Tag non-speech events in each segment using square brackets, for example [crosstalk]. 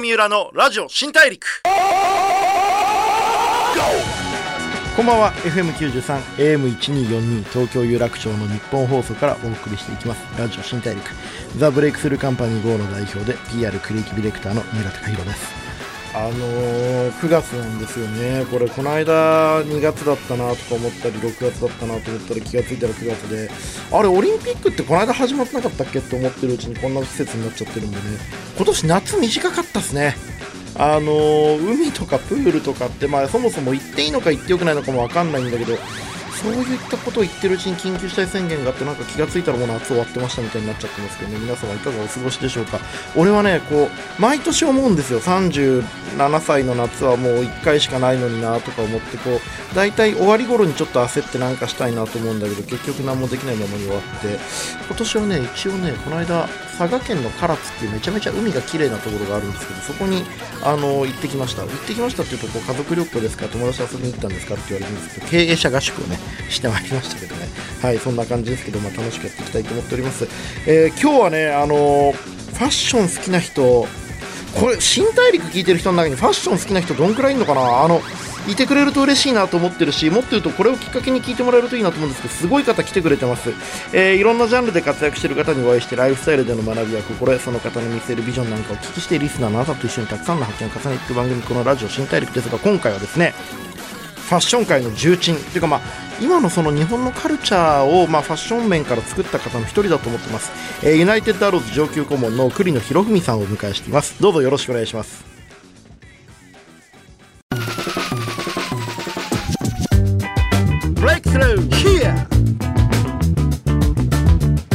三浦のラジオ新大陸。こんばんは。FM93 AM1242 東京有楽町の日本放送からお送りしていきます。ラジオ新大陸。ザ・ブレイクスルーカンパニー GO の代表で PR クリエイティブディレクターの三浦貴弘です。あのー、9月なんですよね、これ、この間2月だったなとか思ったり、6月だったなと思ったら気がついたら9月で、あれ、オリンピックってこの間始まってなかったっけって思ってるうちにこんな季節になっちゃってるんでね、今年夏短かったっすね。あのー、海とかプールとかって、まあ、そもそも行っていいのか行ってよくないのかも分かんないんだけど、そういったことを言ってるうちに緊急事態宣言があってなんか気が付いたらもう夏終わってましたみたいになっちゃってますけどね。皆様いかがお過ごしでしょうか。俺はねこう毎年思うんですよ。7歳の夏はもう1回しかないのになとか思ってこう大体終わり頃にちょっと焦ってなんかしたいなと思うんだけど結局何もできないままに終わって今年はね一応ねこの間佐賀県の唐津っていうめちゃめちゃ海が綺麗なところがあるんですけどそこにあの行ってきました。行ってきましたっていうとこう家族旅行ですか友達遊びに行ったんですかって言われるんですけど経営者合宿をねしてまいりましたけどね。はいそんな感じですけど、まあ、楽しくやっていきたいと思っております、えー、今日はねあのファッション好きな人これ新大陸聞いてる人の中にファッション好きな人どんくらいいるのかな？あのいてくれると嬉しいなと思ってるしもっと言うとこれをきっかけに聞いてもらえるといいなと思うんですけどすごい方来てくれてます、えー、いろんなジャンルで活躍している方にお会いしてライフスタイルでの学びや心その方の見せるビジョンなんかを聞きしてリスナーのあなたと一緒にたくさんの発見を重ねていく番組このラジオ新大陸ですが今回はですねファッション界の重鎮。というかまあ今のその日本のカルチャーをまあファッション面から作った方の一人だと思ってます、えー、ユナイテッドアローズ上級顧問の栗野博文さんをお迎えしています。どうぞよろしくお願いします。ブレイクスルー Here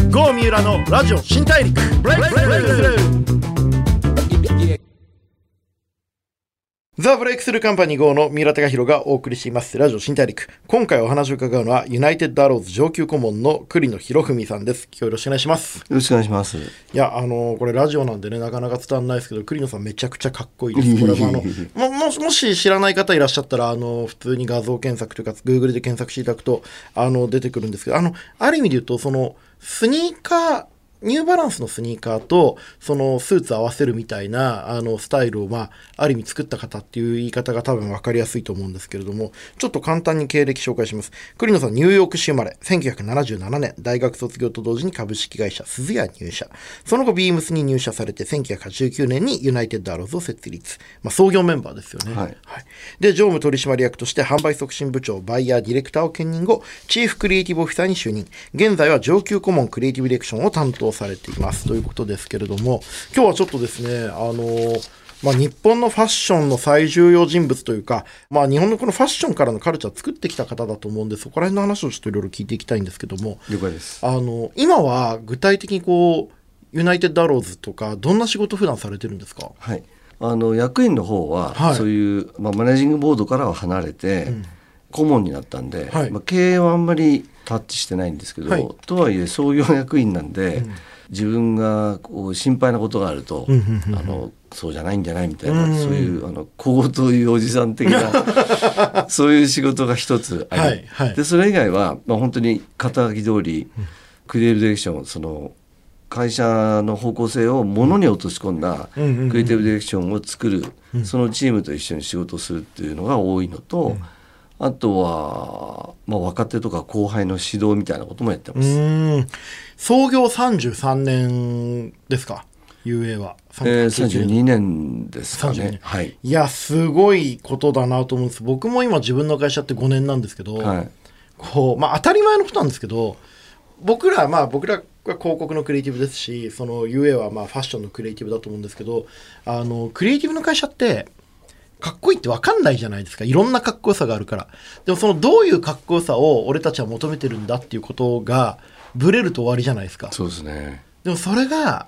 郷三浦のラジオ新大陸。 Breakthrough The Breakthrough Company GO の三浦崇弘がお送りしています。ラジオ新大陸。今回お話を伺うのは、ユナイテッドアローズ上級顧問の栗野宏文さんです。今日よろしくお願いします。よろしくお願いします。いや、あのー、これラジオなんでね、なかなか伝わらないですけど、栗野さんめちゃくちゃかっこいいです。これもあの、[laughs] も、ももし知らない方いらっしゃったら、あの、普通に画像検索というか、Google で検索していただくと、あの、出てくるんですけど、あの、ある意味で言うと、その、スニーカー、ニューバランスのスニーカーとそのスーツ合わせるみたいなあのスタイルを、まあ、ある意味作った方っていう言い方が多分分かりやすいと思うんですけれどもちょっと簡単に経歴紹介します。栗野さんニューヨーク市生まれ。1977年大学卒業と同時に株式会社鈴屋入社。その後ビームスに入社されて1989年にユナイテッドアローズを設立、まあ、創業メンバーですよね、はい、はい、で常務取締役として販売促進部長バイヤーディレクターを兼任後チーフクリエイティブオフィサーに就任。現在は上級顧問クリエイティブディレクションを担当されていますということですけれども、今日はちょっとですね、あのまあ、日本のファッションの最重要人物というか、まあ、日本のこのファッションからのカルチャーを作ってきた方だと思うんで、そこら辺の話をちょっといろいろ聞いていきたいんですけども、了解です。あの今は具体的にこう、ユナイテッドアローズとか、どんな仕事普段されてるんですか、はい、あの役員の方は、はい、そういう、まあ、マネージングボードからは離れて、うん、顧問になったんで、はい、まあ、経営はあんまりタッチしてないんですけど、はい、とはいえ創業役員なんで、うん。自分がこう心配なことがあると、あのそうじゃないんじゃないみたいな、そういうあの小言というおじさん的な [laughs] そういう仕事が一つあり、はいはい、でそれ以外は、まあ、本当に肩書き通り、クリエイティブディレクションその会社の方向性をものに落とし込んだクリエイティブディレクションを作る、そのチームと一緒に仕事をするっていうのが多いのと、あとは、まあ、若手とか後輩の指導みたいなこともやってます。創業33年ですか？UA は。えー、32年ですかね。はい。いや、すごいことだなと思うんです。僕も今自分の会社って5年なんですけど、はい、こう、まあ当たり前のことなんですけど、僕ら、まあ僕らは広告のクリエイティブですし、その UA はまあファッションのクリエイティブだと思うんですけど、あの、クリエイティブの会社って、かっこいいって分かんないじゃないですか。いろんなかっこよさがあるから。でもそのどういうかっこよさを俺たちは求めてるんだっていうことがブレると終わりじゃないですか。そうですね。でもそれが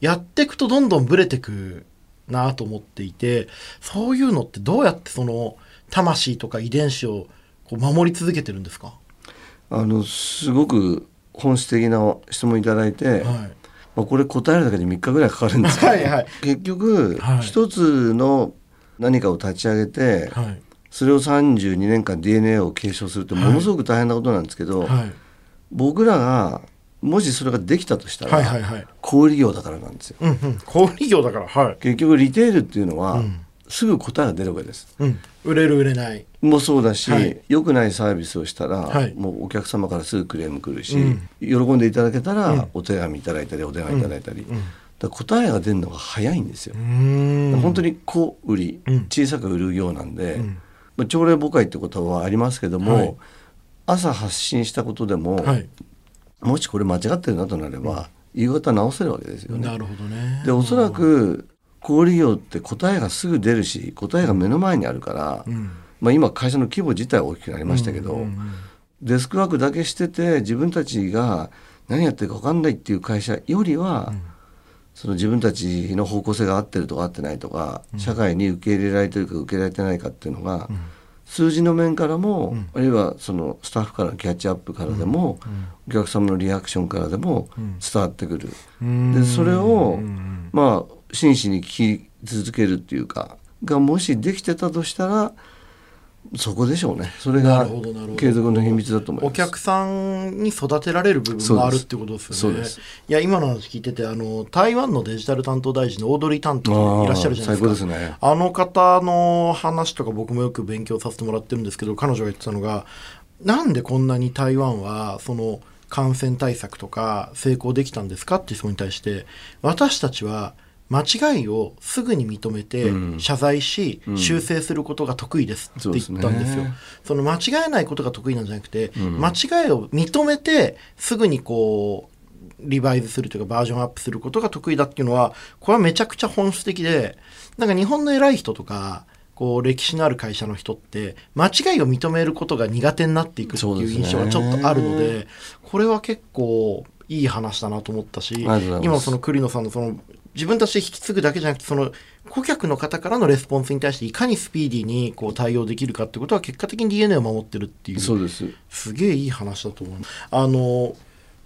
やっていくとどんどんブレてくなと思っていてそういうのってどうやってその魂とか遺伝子をこう守り続けてるんですか？あのすごく本質的な質問いただいて、はい。まあ、これ答えるだけで3日ぐらいかかるんですけど、はいはい、結局、はい、一つの何かを立ち上げて、はい、それを32年間 DNA を継承するってものすごく大変なことなんですけど、はい、僕らがもしそれができたとしたら、はいはいはい、小売業だからなんですよ、うんうん、小売業だからはい。結局リテールっていうのは、うん、すぐ答えが出るわけです、うん、売れる売れない。もそうだし、はい、良くないサービスをしたら、はい、もうお客様からすぐクレーム来るし、うん、喜んでいただけたら、お手紙いただいたりお電話いただいたり、だ答えが出るのが早いんですよ。本当に小売り小さく売るようなんで、まあ、朝礼誤解ってことはありますけども、はい、朝発信したことでも、はい、もしこれ間違ってるなとなれば夕方直せるわけですよね。なるほどね。でおそらく小売業って答えがすぐ出るし答えが目の前にあるから、うん、まあ、今会社の規模自体は大きくなりましたけど、うんうんうん、デスクワークだけしてて自分たちが何やってるか分かんないっていう会社よりは、うんその自分たちの方向性が合ってるとか合ってないとか、うん、社会に受け入れられてるか受け入れられてないかっていうのが、うん、数字の面からも、うん、あるいはそのスタッフからのキャッチアップからでも、お客様のリアクションからでも伝わってくる。でそれを、まあ真摯に聞き続けるっていうかがもしできてたとしたらそこでしょうね。それが継続の秘密だと思います。お客さんに育てられる部分もあるってことですよね。いや今の話聞いててあの台湾のデジタル担当大臣のオードリー担当いらっしゃるじゃないですか、ね、あの方の話とか僕もよく勉強させてもらってるんですけど彼女が言ってたのがなんでこんなに台湾はその感染対策とか成功できたんですかって質問に対して私たちは間違いをすぐに認めて謝罪し、うん、修正することが得意ですって言ったんですよ。そ、ね、の間違えないことが得意なんじゃなくて、うん、間違いを認めてすぐにこうリバイズするというかバージョンアップすることが得意だっていうのはこれはめちゃくちゃ本質的でなんか日本の偉い人とかこう歴史のある会社の人って間違いを認めることが苦手になっていくっていう印象がちょっとあるのでこれは結構いい話だなと思ったし今その栗野さんのその自分たちで引き継ぐだけじゃなくてその顧客の方からのレスポンスに対していかにスピーディーにこう対応できるかってことは結果的に DNA を守ってるっていうそうです。すげえいい話だと思うあの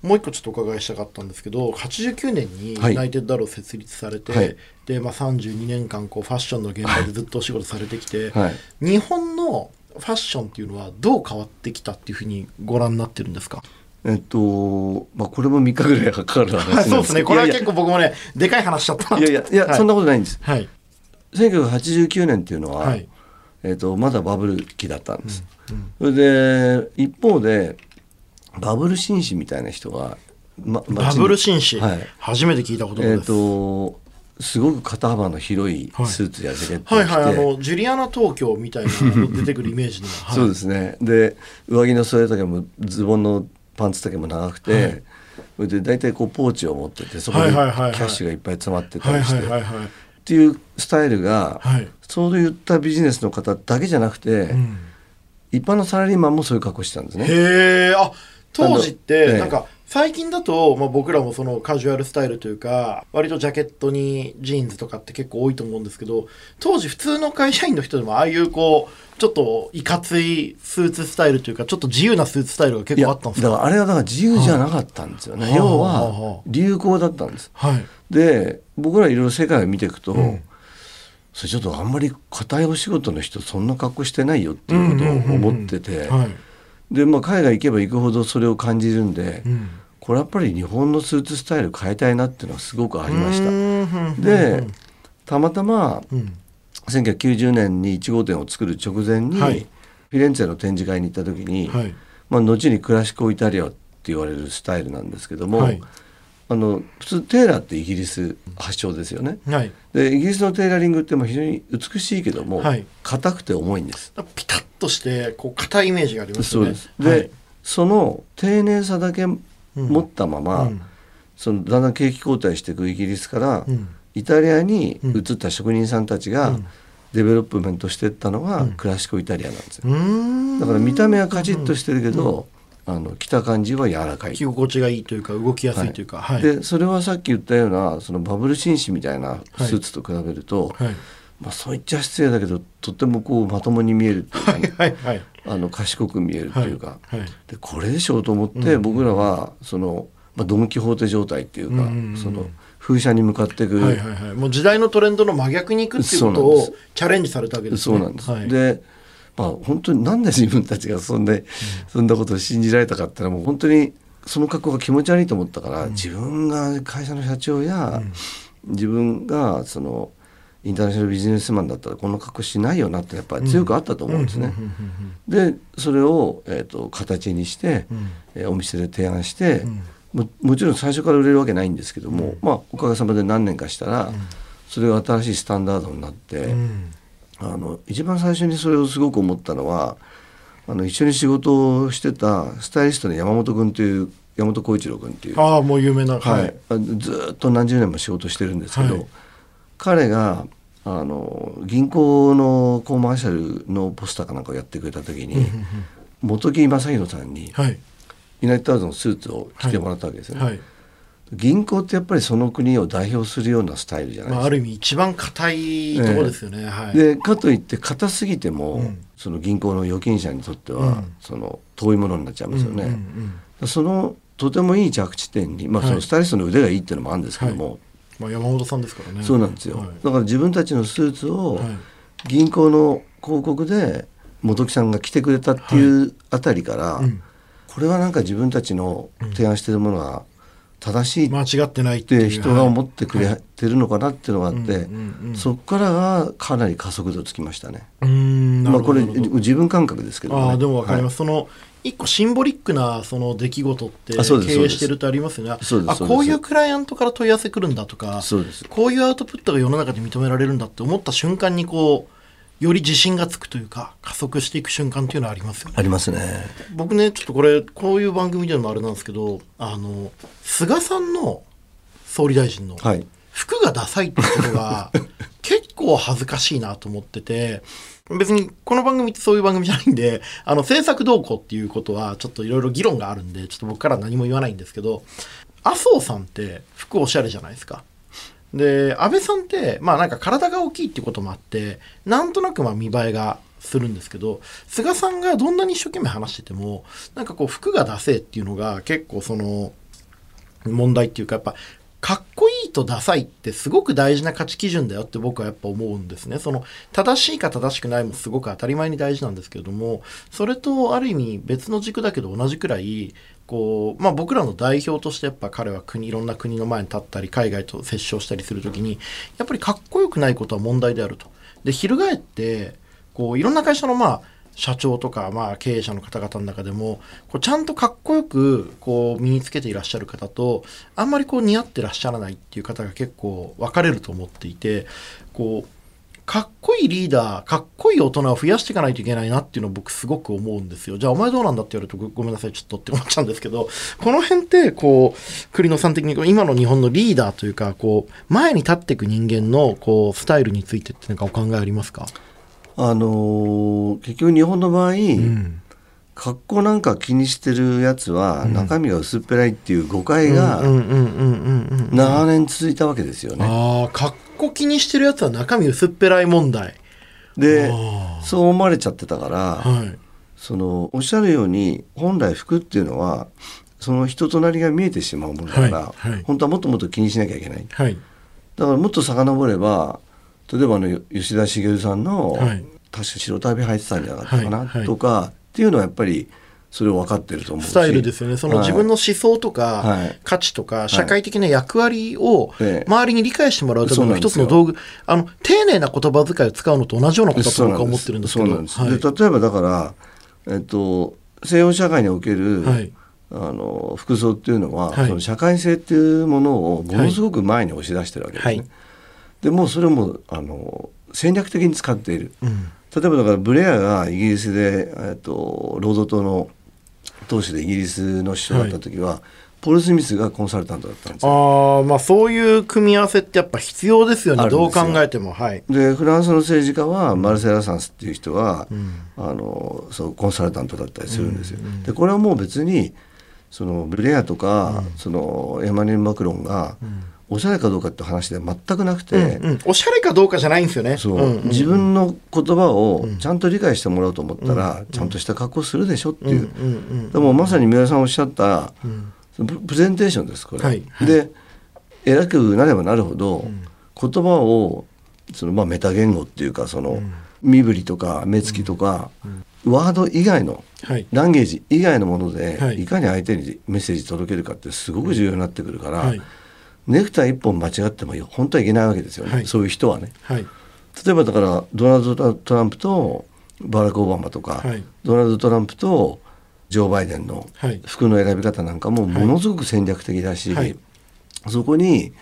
もう一個ちょっとお伺いしたかったんですけど89年にユナイテッドアロー設立されて、はい、でまあ、32年間こうファッションの現場でずっとお仕事されてきて、はい、日本のファッションっていうのはどう変わってきたっていうふうにご覧になってるんですか？えっと、まあ、これも3日ぐらいかかる話 [laughs] そうですね。これは結構僕もね、でかい話しちゃったいやいや、いや、はい、そんなことないんです。はい。1989年っていうのは、はい、えっと、まだバブル期だったんです。うんうん、それで、一方で、バブル紳士みたいな人が、ま、バブル紳士、はい、初めて聞いたことです。えっと、すごく肩幅の広いスーツやジャケットはい、はいはい。あのジュリアナ東京みたいな出てくるイメージの、[laughs] はい、そうですね。で上着の袖丈もズボンのパンツ丈も長くて、はい、それで大体こうポーチを持っててそこにキャッシュがいっぱい詰まってたりしてっていうスタイルが、はい、そういったビジネスの方だけじゃなくて、うん、一般のサラリーマンもそういう格好してたんですね。へえあ当時ってなんか最近だと、まあ、僕らもそのカジュアルスタイルというか割とジャケットにジーンズとかって結構多いと思うんですけど当時普通の会社員の人でもああいうこうちょっといかついスーツスタイルというかちょっと自由なスーツスタイルが結構あったんですかだからあれはだから自由じゃなかったんですよね、はい、要は流行だったんです、はい、で僕らいろいろ世界を見ていくと、うん。それちょっとあんまり硬いお仕事の人そんな格好してないよっていうことを思っててで、まあ、海外行けば行くほどそれを感じるんで、うん、これやっぱり日本のスーツスタイル変えたいなっていうのはすごくありました。でたまたま、うん、1990年に1号店を作る直前に、はい、フィレンツェの展示会に行った時に、はい、まあ、後にクラシコイタリアって言われるスタイルなんですけども、はい、あの普通テーラーってイギリス発祥ですよね、はい、でイギリスのテーラリングってまあ非常に美しいけども硬、はい、くて重いんです。ピタッとしてこう硬いイメージがありますよね。で、はい、その丁寧さだけ持ったまま、うん、そのだんだん景気後退していくイギリスから、うん、イタリアに移った職人さんたちが、デベロップメントしていったのがクラシコイタリアなんですよ、だから見た目はカチッとしてるけど、あの着た感じは柔らかい。着心地がいいというか動きやすいというか、はい、でそれはさっき言ったようなそのバブル紳士みたいなスーツと比べると、はい、まあ、そう言っちゃ失礼だけどとってもこうまともに見えるっていうか、ね、はいはい、あの賢く見えるっていうか、でこれでしょうと思って僕らはその、まあ、ドン・キホーテ状態っていうか、その風車に向かっていく、はいはいはい、もう時代のトレンドの真逆にいくっていうことをチャレンジされたわけですね。そうなんです、でまあ、本当になんで自分たちがそんな、うん、そんなことを信じられたかっていうのはもう本当にその格好が気持ち悪いと思ったから、自分が会社の社長や、自分がそのインターナショナルビジネスマンだったらこんな格好しないよなってやっぱり強くあったと思うんですね。でそれを、えーと、形にして、うん、えー、お店で提案して、うん、ももちろん最初から売れるわけないんですけども、うん、まあおかげさまで何年かしたら、それが新しいスタンダードになって、あの一番最初にそれをすごく思ったのはあの一緒に仕事をしてたスタイリストの山本君という山本浩一郎君っていう。ああもう有名な、はい、ずっと何十年も仕事してるんですけど、はい、彼があの銀行のコマーシャルのポスターかなんかをやってくれた時に本木正弘さんに、はい、ユナイテッドアーズのスーツを着てもらったわけですよね。はい。銀行ってやっぱりその国を代表するようなスタイルじゃないですか、まあ、ある意味一番硬いところですよね、はい、でかといって硬すぎても、うん、その銀行の預金者にとっては、うん、その遠いものになっちゃいますよね、そのとてもいい着地点に、まあ、そのスタイリストの腕がいいっていうのもあるんですけども、はい、まあ、山本さんですからね。そうなんですよ、はい、だから自分たちのスーツを銀行の広告で本木さんが着てくれたっていうあたりから、うん、これはなんか自分たちの提案してるものは正しい間違ってないって人が思ってくれてるのかなっていうのがあって、そこからがかなり加速度つきましたね。まあこれ自分感覚ですけど、ね、あでもわかります、はい、その一個シンボリックなその出来事って経営してるとありますよね。あこういうクライアントから問い合わせくるんだとかこういうアウトプットが世の中で認められるんだって思った瞬間にこうより自信がつくというか加速していく瞬間っていうのはありますよね。ありますね。僕ねちょっとこれこういう番組でもあれなんですけどあの菅さんの総理大臣の服がダサいってことが [laughs] 結構恥ずかしいなと思ってて別にこの番組ってそういう番組じゃないんで、あの制作動向っていうことはちょっといろいろ議論があるんで、ちょっと僕から何も言わないんですけど、麻生さんって服おしゃれじゃないですか。で、安倍さんって、まあなんか体が大きいっていうこともあって、なんとなくまあ見栄えがするんですけど、菅さんがどんなに一生懸命話してても、なんかこう服が出せっていうのが結構その、問題っていうかやっぱかっこいいとダサいってすごく大事な価値基準だよって僕はやっぱ思うんですね。その正しいか正しくないもすごく当たり前に大事なんですけれども、それとある意味別の軸だけど同じくらい、こう、まあ僕らの代表としてやっぱ彼は国、いろんな国の前に立ったり、海外と接触したりするときに、やっぱりかっこよくないことは問題であると。で、翻って、こう、いろんな会社のまあ、社長とか、まあ、経営者の方々の中でもこうちゃんとかっこよくこう身につけていらっしゃる方とあんまりこう似合ってらっしゃらないっていう方が結構分かれると思っていてこうかっこいいリーダーかっこいい大人を増やしていかないといけないなっていうのを僕すごく思うんですよ。じゃあお前どうなんだって言われるとごめんなさいちょっとって思っちゃうんですけどこの辺ってこう栗野さん的に今の日本のリーダーというかこう前に立っていく人間のこうスタイルについてって何かお考えありますか？あのー、結局日本の場合、うん、格好なんか気にしてるやつは中身が薄っぺらいっていう誤解が長年続いたわけですよね。ああ格好気にしてるやつは中身薄っぺらい問題。でそう思われちゃってたから、はい、そのおっしゃるように本来服っていうのはその人となりが見えてしまうものだから、はいはい、本当はもっともっと気にしなきゃいけない。だからもっと遡れば例えばあの吉田茂さんの、はい、確か白旅入ってたんじゃなかったかな、はい、とかっていうのはやっぱりそれを分かってると思うスタイルですよね。その自分の思想とか、はい、価値とか、社会的な役割を周りに理解してもらうための一つの道具、あの丁寧な言葉遣いを使うのと同じようなことだと僕は思ってるんですけど。で例えばだから、えっと、西洋社会における、あの服装っていうのは、その社会性っていうものをものすごく前に押し出してるわけですね。でもそれもあの戦略的に使っている、うん、例えばだからブレアがイギリスで、えっと、労働党の党首でイギリスの首相だった時は、はい、ポール・スミスがコンサルタントだったんですよ。あまあそういう組み合わせってやっぱ必要ですよね。どう考えても。はい。でフランスの政治家はマルセラ・サンスっていう人は、うん、あのそうコンサルタントだったりするんですよ、うんうん、でこれはもう別にそのブレアとか、うん、そのエマニュエル・マクロンが、うんおしゃれかどうかって話では全くなくて、うんうん、おしゃれかどうかじゃないんですよね。そう、うんうん、自分の言葉をちゃんと理解してもらおうと思ったら、うんうん、ちゃんとした格好するでしょっていう、うんうんうん、でもまさに三浦さんおっしゃった、うん、プレゼンテーションですこれ、はい。はい、で偉くなればなるほど、言葉をそのまあメタ言語っていうかその、身振りとか目つきとか、ワード以外の、はい、ランゲージ以外のもので、はい、いかに相手にメッセージ届けるかってすごく重要になってくるから、はい、ネクタイ一本間違っても本当はいけないわけですよね、そういう人はね。例えばだからドナルド・トランプとバラク・オバマとか、ドナルド・トランプとジョー・バイデンの服の選び方なんかもものすごく戦略的だし、そこに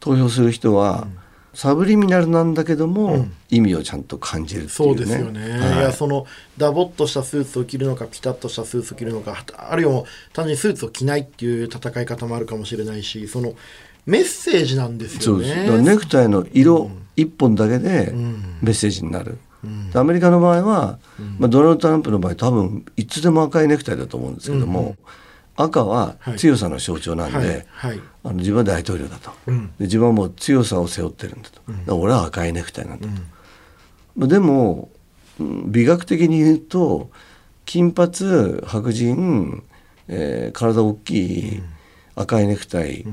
投票する人は、うん。サブリミナルなんだけども、うん、意味をちゃんと感じるっていう、ね、そうですよね、はい、いやそのダボっとしたスーツを着るのかピタッとしたスーツを着るのかあるいは単純にスーツを着ないっていう戦い方もあるかもしれないしそのメッセージなんですよね。ネクタイの色一本だけでメッセージになる、うん、アメリカの場合は、うん、まあ、ドナルド・トランプの場合多分いつでも赤いネクタイだと思うんですけども、うん。赤は強さの象徴なんで、はい。はい、あの自分は大統領だと、自分はもう強さを背負ってるんだと、うん、俺は赤いネクタイなんだと、うん、でも美学的に言うと金髪白人、えー、体大きい赤いネクタイ、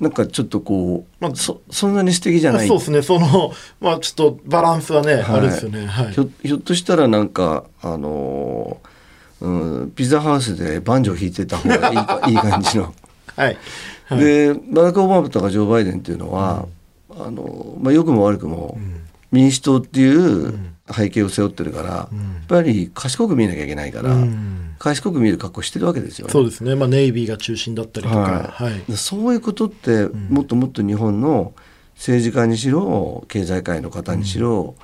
なんかちょっとこう、まあ、そそんなに素敵じゃない。そうですね。そのまあちょっとバランスはね、はい、あるんですよね、はい、ひょひょっとしたらなんかあのーうん、ピザハウスでバンジョー弾いてた方がいい [laughs] いい感じの。はい、はい、でバラク・オバマとかジョー・バイデンっていうのは、うん、あのまあ、良くも悪くも、民主党っていう背景を背負ってるから、うん、やっぱり賢く見なきゃいけないから、うん、賢く見る格好してるわけですよね。そうですね、まあ、ネイビーが中心だったりとか、はい。はい、そういうことってもっともっと日本の政治家にしろ経済界の方にしろ、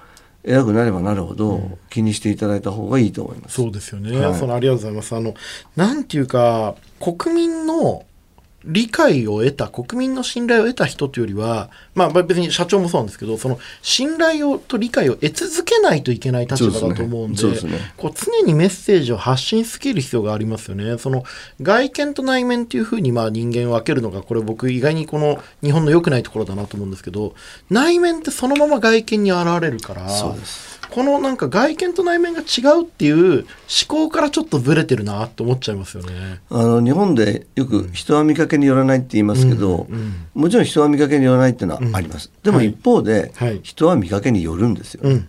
偉くなればなるほど気にしていただいた方がいいと思います。そうですよね。はい、そのありがとうございます。あのなんていうか国民の理解を得た、国民の信頼を得た人というよりは、まあ別に社長もそうなんですけど、その信頼をと理解を得続けないといけない立場だと思うんで、でね、こう常にメッセージを発信し続ける必要がありますよね。その外見と内面っていうふうにまあ人間を分けるのが、これ僕意外にこの日本の良くないところだなと思うんですけど、内面ってそのまま外見に現れるから、そうですこのなんか外見と内面が違うっていう思考からちょっとずれてるなって思っちゃいますよね。あの日本でよく人は見かけによらないって言いますけど、うんうん、もちろん人は見かけによらないっていうのはあります。うん、でも一方で、はい、人は見かけによるんですよ。で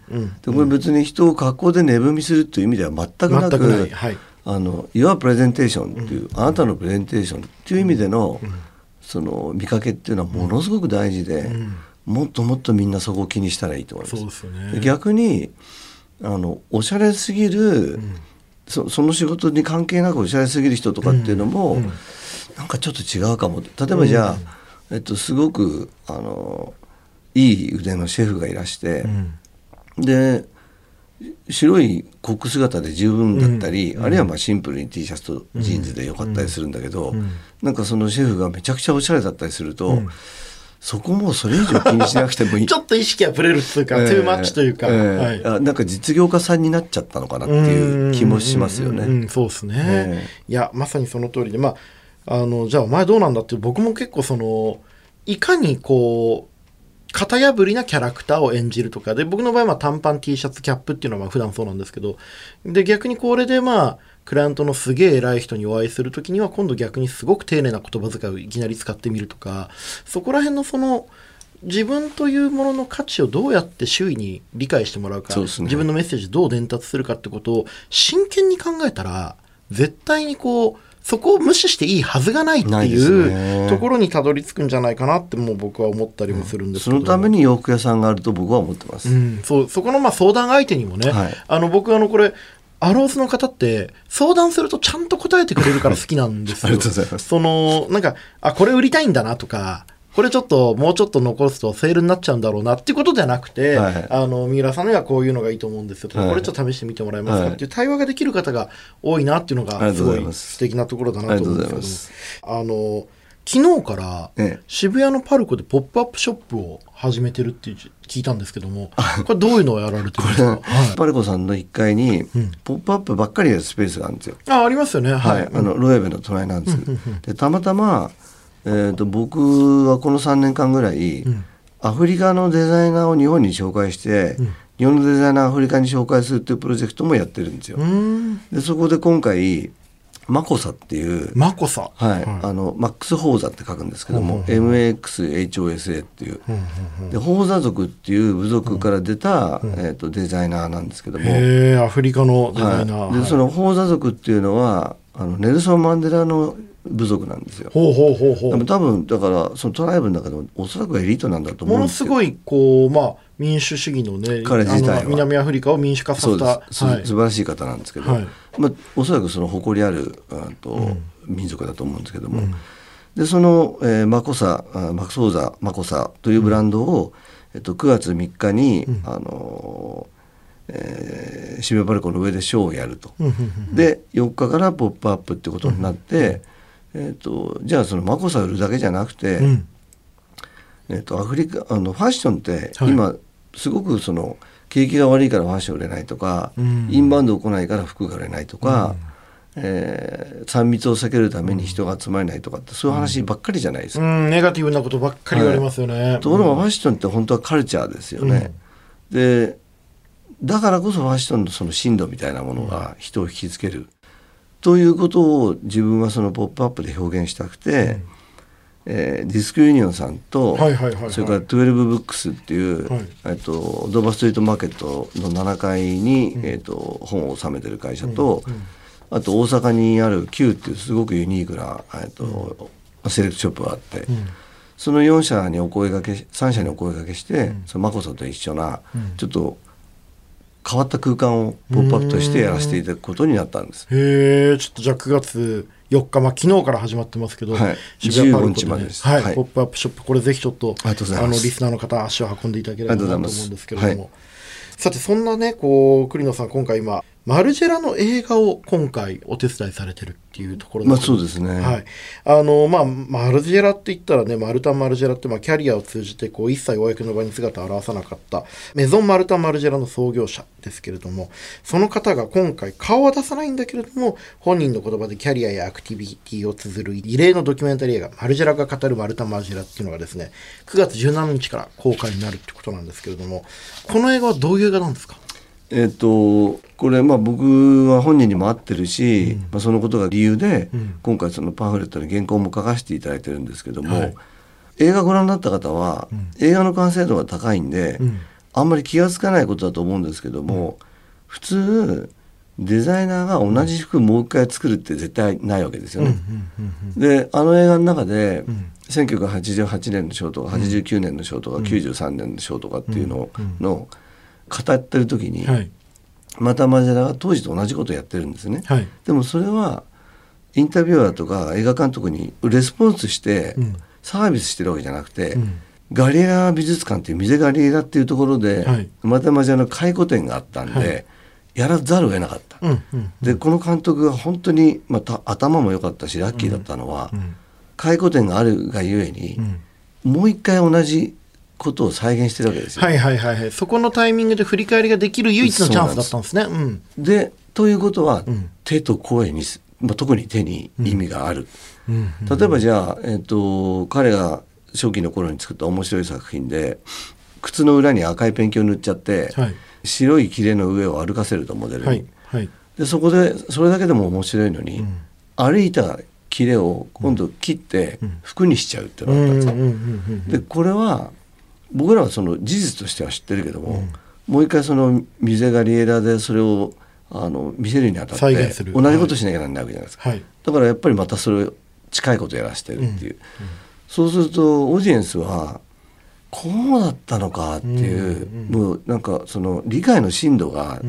これ別に人を格好で値踏みするという意味では全くなく、なはい、あの Your Presentation っていう、あなたのプレゼンテーションっていう意味での、その見かけっていうのはものすごく大事で。もっともっとみんなそこを気にしたらいいと思います。すね、逆にあのおしゃれすぎる、うん、そその仕事に関係なくおしゃれすぎる人とかっていうのも、うん、なんかちょっと違うかも。例えばじゃあ、うん、えっと、すごくあのいい腕のシェフがいらして、で白いコック姿で十分だったり、あるいはまあシンプルに T シャツとジーンズでよかったりするんだけど、うん、なんかそのシェフがめちゃくちゃおしゃれだったりすると。そこもそれ以上気にしなくてもいい。ちょっと意識がぶれるっていうか、えー、トゥーマッチというか、えーはい、なんか実業家さんになっちゃったのかなっていう気もしますよね。うんそうですね、えー、いやまさにその通りでまああのじゃあお前どうなんだって僕も結構そのいかにこう型破りなキャラクターを演じるとかで僕の場合は短パン T シャツキャップっていうのはまあ普段そうなんですけどで逆にこれでまあクライアントのすげえ偉い人にお会いするときには今度逆にすごく丁寧な言葉遣いをいきなり使ってみるとかそこら辺のその自分というものの価値をどうやって周囲に理解してもらうか、ね、自分のメッセージどう伝達するかってことを真剣に考えたら絶対にこうそこを無視していいはずがないっていうところにたどり着くんじゃないかなってもう僕は思ったりもするんですけど、うん、そのために洋服屋さんがあると僕は思ってます、うん、そうそこのまあ相談相手にもね、はい、あの僕あのこれアローズの方って相談するとちゃんと答えてくれるから好きなんですよ。[laughs] ありがとうございます。その、なんか、あ、これ売りたいんだなとか、これちょっともうちょっと残すとセールになっちゃうんだろうなっていうことじゃなくて、はい、あの三浦さんにはこういうのがいいと思うんですよとか、はい、これちょっと試してみてもらえますかっていう対話ができる方が多いなっていうのがすごい素敵なところだなと思うんですけどあの昨日から渋谷のパルコでポップアップショップを始めてるって聞いたんですけども、これどういうのをやられてるんですか、はい、パルコさんの1階にポップアップばっかりやるスペースがあるんですよ。あありますよね。はい。はい、あのロエベの隣なんです。でたまたま、えーと、僕はこの3年間ぐらい、うん、アフリカのデザイナーを日本に紹介して、うん、日本のデザイナーをアフリカに紹介するっていうプロジェクトもやってるんですよ。でそこで今回マコサっていうマコサ。はい、はい、あのマックス・ホーザって書くんですけども、MAXHOSA っていう、でホーザ族っていう部族から出た、えーと、デザイナーなんですけども。へアフリカのデザイナー、はい、でそのホーザ族っていうのはあのネルソン・マンデラの部族なんですよ。ほうほうほうほう。でも多分だからそのトライブの中でもおそらくエリートなんだと思うんですものすごいこうまあ民主主義のね彼自体は。南アフリカを民主化させた、はい、素晴らしい方なんですけど、はい、まあ、おそらくその誇りあると、うん、民族だと思うんですけども、うん、でその、えー、マコサマクソーザマコサというブランドを、えっと、9月3日に、うん、あのえー、シメパルコの上でショーをやると、で4日から「ポップアップってことになって、えーと、じゃあそのマコサ売るだけじゃなくて、えーと、アフリカあのファッションって今、すごくその景気が悪いからファッション売れないとか、うん、インバウンド来ないから服が売れないとか、うん、えー、3密を避けるために人が集まれないとかってそういう話ばっかりじゃないですか、うん、ネガティブなことばっかり言われますよね、はい、ところがファッションって本当はカルチャーですよね、でだからこそファッションのその深度みたいなものが人を引きつける、ということを自分はその「ポップアップで表現したくて、えー、ディスクユニオンさんと、それから12 Books っていう、はい、えっと、ドーバーストリートマーケットの7階に、うん、えっと、本を収めてる会社と、うん。うん、あと大阪にある Q っていうすごくユニークな、えっとセレクトショップがあって、その4社にお声がけ3社にお声がけして、そのマコさんと一緒な、ちょっと変わった空間をポップアップとしてやらせていただくことになったんです。へえ、ちょっとじゃあ9月4日、まあ昨日から始まってますけど、はい、渋谷パルコで、ね、はい、はい、ポップアップショップ、これぜひちょっと、あのリスナーの方、足を運んでいただければなと思うんですけれども、さて、そんなね、こう、栗野さん、今回今、マルジェラの映画を今回お手伝いされてるっていうところまあそうですね。はい。あの、まあ、マルジェラって言ったらね、マルタン・マルジェラって、まあ、キャリアを通じて、こう、一切公の場に姿を現さなかった、メゾン・マルタン・マルジェラの創業者ですけれども、その方が今回顔は出さないんだけれども、本人の言葉でキャリアやアクティビティを綴る異例のドキュメンタリー映画、マルジェラが語るマルタン・マルジェラっていうのがですね、9月17日から公開になるってことなんですけれども、この映画はどういう映画なんですか？えっ、とこれまあ僕は本人にも会ってるし、うん、まあ、そのことが理由で、うん、今回そのパンフレットに原稿も書かせていただいてるんですけども、はい、映画ご覧になった方は、うん、映画の完成度が高いんで、あんまり気が付かないことだと思うんですけども、普通デザイナーが同じ服もう一回作るって絶対ないわけですよね。であの映画の中で、1988年の賞とか89年の賞とか、93年の賞とかっていうのの、語ってる時に、はい、またマジェラが当時と同じことをやってるんですね。はい、でもそれはインタビュアーとか映画監督にレスポンスしてサービスしてるわけじゃなくて、うん、ガリエラ美術館っていうミゼガリエラっていうところで、はい、またマジェラの回顧展があったんで、やらざるを得なかった。うんうんうん、でこの監督が本当に、また頭も良かったしラッキーだったのは、回顧展があるがゆえに、もう一回同じことを再現してるわけですよ。はいはいはいはい。そこのタイミングで振り返りができる唯一のチャンスだったんですね。でということは、うん、手と声に、まあ、特に手に意味がある。うん、例えばじゃあ、えーと、彼が初期の頃に作った面白い作品で靴の裏に赤いペンキを塗っちゃって、はい、白い切れの上を歩かせるとモデルに。はい。はい、でそこでそれだけでも面白いのに、うん、歩いた切れを今度切って服にしちゃうってのがあったんですよ。でこれは僕らはその事実としては知ってるけども、うん、もう一回そのミゼガリエラでそれをあの見せるにあたって同じことしなきゃならないわけじゃないですか、はい、だからやっぱりまたそれを近いことやらせてるっていう、うん、そうするとオーディエンスはこうだったのかっていう、うん、もうなんかその理解の深度が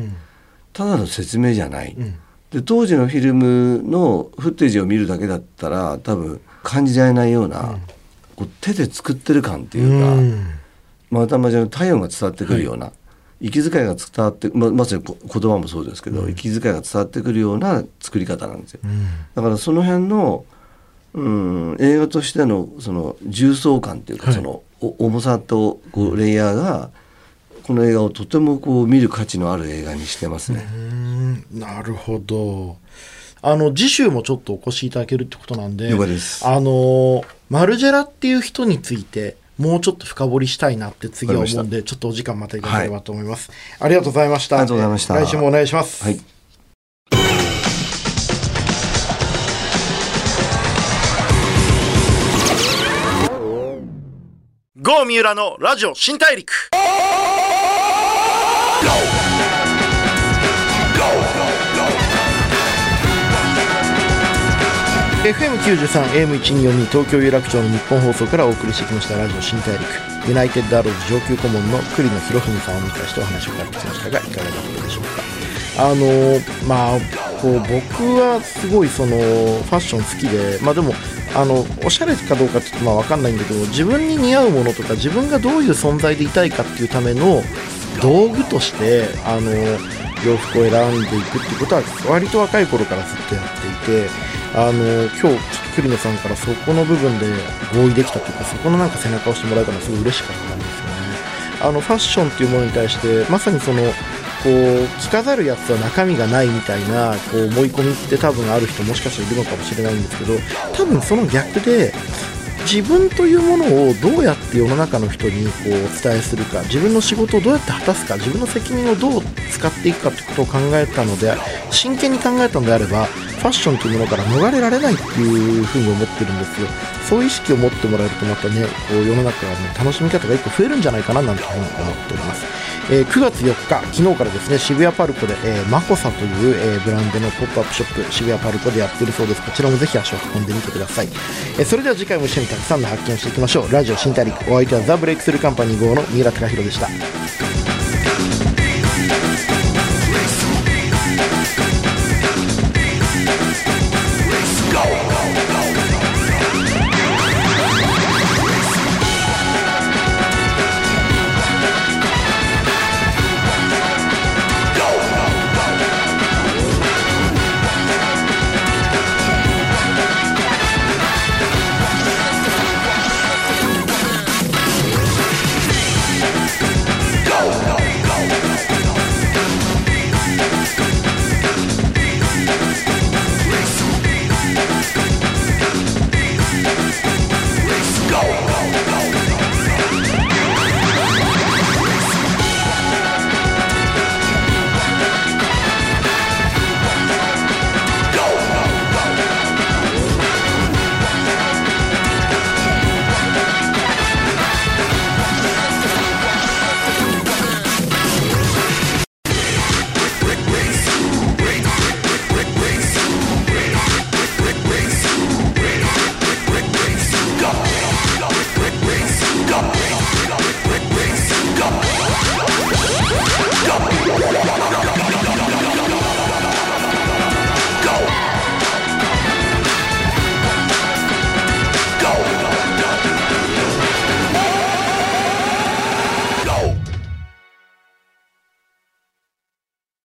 ただの説明じゃない、で当時のフィルムのフッテージを見るだけだったら多分感じられないような、こう手で作ってる感っていうか。またまじゃ体温が伝わってくるような、はい、息遣いが伝わってままさに言葉もそうですけど、うん、息遣いが伝わってくるような作り方なんですよ、うん、だからその辺の、うん、映画としてのその重層感っていうか、はい、その重さとこうレイヤーがこの映画をとてもこう見る価値のある映画にしてますね。なるほど。あの次週もちょっとお越しいただけるってことなんであのマルジェラっていう人についてもうちょっと深掘りしたいなって次は思うんでちょっとお時間またいただければと思います、はい、ありがとうございました。ありがとうございました。来週もお願い。します、はい、郷三浦のラジオ新大陸。FM93、AM1242 東京有楽町の日本放送からお送りしてきましたラジオ新大陸ユナイテッドアローズ上級顧問の栗野博文さんをお迎えしてお話を伺ってきましたがいかがだったでしょうか。あのまあこう僕はすごいそのファッション好きでまあでもあのおしゃれかどうかちょってまあ分かんないんだけど自分に似合うものとか自分がどういう存在でいたいかっていうための道具としてあの洋服を選んでいくってことは割と若い頃からずっとやっていてあの今日栗野さんからそこの部分で合意できたというかそこのなんか背中を押してもらえたのはすごい嬉しかったんですよね。あのファッションっていうものに対してまさにそのこう着飾るやつは中身がないみたいなこう思い込みって多分ある人もしかしたらいるのかもしれないんですけど多分その逆で自分というものをどうやって世の中の人にこうお伝えするか自分の仕事をどうやって果たすか自分の責任をどう使っていくかということを考えたので真剣に考えたのであればァッションというものから逃れられないっていうふうに思ってるんですよそういう意識を持ってもらえるとまたねこう世の中はね楽しみ方が一個増えるんじゃないかななんていうふうに思っておりますえー、9月4日、昨日からですね、渋谷パルコで、えー、マコサという、えー、ブランドのポップアップショップ、渋谷パルコでやってるそうです。こちらもぜひ足を運んでみてください。えー、それでは次回も一緒にたくさんの発見をしていきましょう。ラジオ新大陸、お相手はザ・ブレイクスルーカンパニー号の三浦貴弘でした。